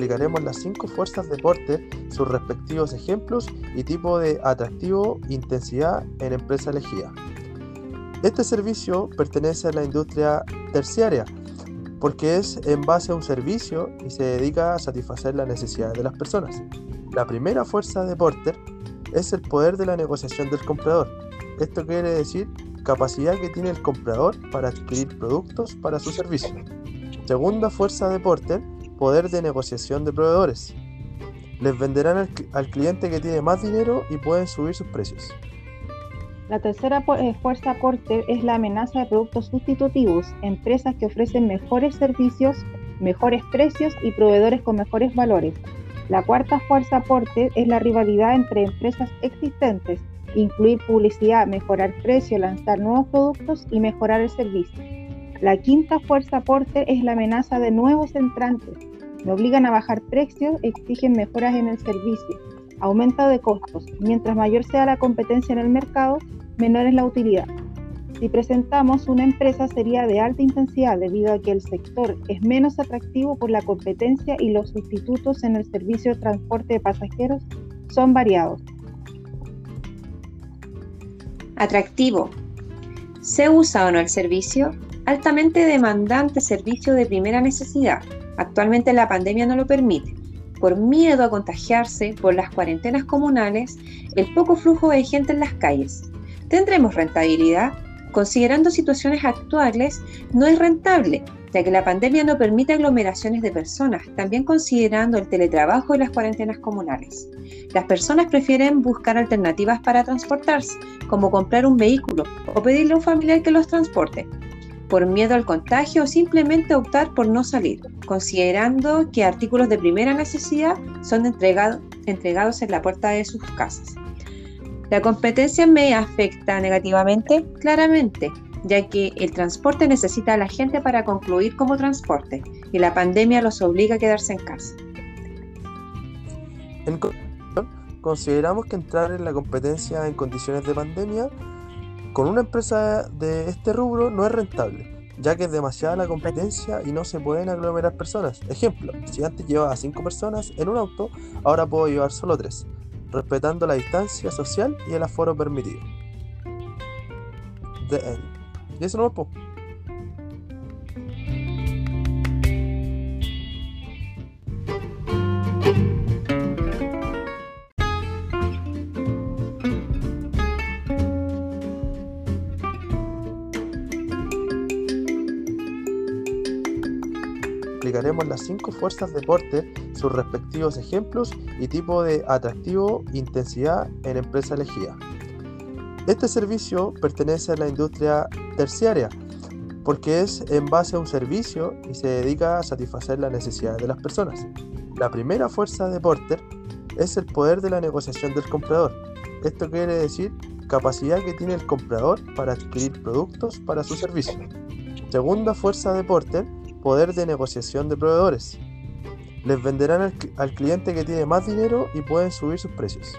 explicaremos las cinco fuerzas de Porter, sus respectivos ejemplos y tipo de atractivo intensidad en empresa elegida. Este servicio pertenece a la industria terciaria porque es en base a un servicio y se dedica a satisfacer las necesidades de las personas. La primera fuerza de Porter es el poder de la negociación del comprador. Esto quiere decir capacidad que tiene el comprador para adquirir productos para su servicio. Segunda fuerza de Porter, poder de negociación de proveedores. Les venderán al, cliente que tiene más dinero y pueden subir sus precios. La tercera eh, fuerza Porter es la amenaza de productos sustitutivos, empresas que ofrecen mejores servicios, mejores precios y proveedores con mejores valores. La cuarta fuerza Porter es la rivalidad entre empresas existentes, incluir publicidad, mejorar precio, lanzar nuevos productos y mejorar el servicio. La quinta fuerza Porter es la amenaza de nuevos entrantes. Me obligan a bajar precios, exigen mejoras en el servicio, aumento de costos. Mientras mayor sea la competencia en el mercado, menor es la utilidad. Si presentamos una empresa sería de alta intensidad debido a que el sector es menos atractivo por la competencia y los sustitutos en el servicio de transporte de pasajeros son variados. Atractivo. ¿Se usa o no el servicio? Altamente demandante servicio de primera necesidad. Actualmente la pandemia no lo permite. Por miedo a contagiarse por las cuarentenas comunales, el poco flujo de gente en las calles, ¿Tendremos rentabilidad? Considerando situaciones actuales, no es rentable, ya que la pandemia no permite aglomeraciones de personas, también considerando el teletrabajo y las cuarentenas comunales. Las personas prefieren buscar alternativas para transportarse, como comprar un vehículo o pedirle a un familiar que los transporte, por miedo al contagio o simplemente optar por no salir, considerando que artículos de primera necesidad son entregados en la puerta de sus casas. La competencia me afecta negativamente, claramente, ya que el transporte necesita a la gente para concluir como transporte y la pandemia los obliga a quedarse en casa. En consideramos que entrar en la competencia en condiciones de pandemia con una empresa de este rubro no es rentable, ya que es demasiada la competencia y no se pueden aglomerar personas. Ejemplo, si antes llevaba 5 personas en un auto, ahora puedo llevar solo 3 respetando la distancia social y el aforo permitido. De él. Y eso no explicaremos las cinco fuerzas de Porter, sus respectivos ejemplos y tipo de atractivo intensidad en empresa elegida. Este servicio pertenece a la industria terciaria porque es en base a un servicio y se dedica a satisfacer las necesidades de las personas. La primera fuerza de Porter es el poder de la negociación del comprador. Esto quiere decir capacidad que tiene el comprador para adquirir productos para su servicio. Segunda fuerza de Porter poder de negociación de proveedores. Les venderán al, cliente que tiene más dinero y pueden subir sus precios.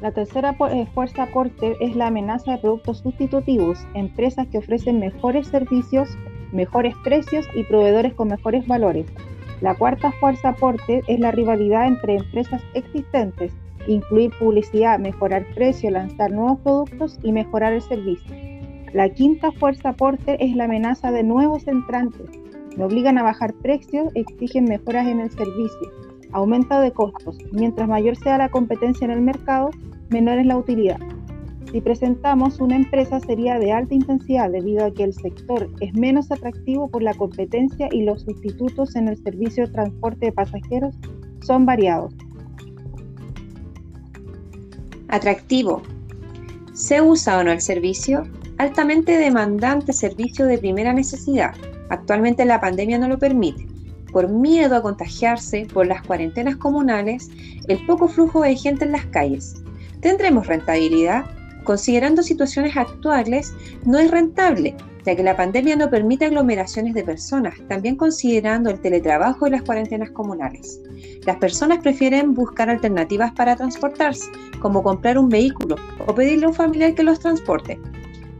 La tercera eh, fuerza Porter es la amenaza de productos sustitutivos, empresas que ofrecen mejores servicios, mejores precios y proveedores con mejores valores. La cuarta fuerza Porter es la rivalidad entre empresas existentes, incluir publicidad, mejorar precio, lanzar nuevos productos y mejorar el servicio. La quinta fuerza Porter es la amenaza de nuevos entrantes. Me obligan a bajar precios, exigen mejoras en el servicio, aumento de costos. Mientras mayor sea la competencia en el mercado, menor es la utilidad. Si presentamos una empresa sería de alta intensidad debido a que el sector es menos atractivo por la competencia y los sustitutos en el servicio de transporte de pasajeros son variados. Atractivo. ¿Se usa o no el servicio? Altamente demandante servicio de primera necesidad. Actualmente la pandemia no lo permite. Por miedo a contagiarse por las cuarentenas comunales, el poco flujo de gente en las calles. ¿Tendremos rentabilidad? Considerando situaciones actuales, no es rentable, ya que la pandemia no permite aglomeraciones de personas, también considerando el teletrabajo y las cuarentenas comunales. Las personas prefieren buscar alternativas para transportarse, como comprar un vehículo o pedirle a un familiar que los transporte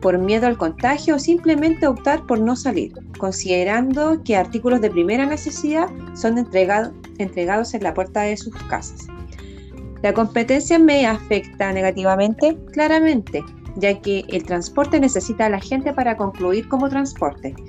por miedo al contagio o simplemente optar por no salir, considerando que artículos de primera necesidad son entregados entregados en la puerta de sus casas. ¿La competencia me afecta negativamente? Claramente, ya que el transporte necesita a la gente para concluir como transporte.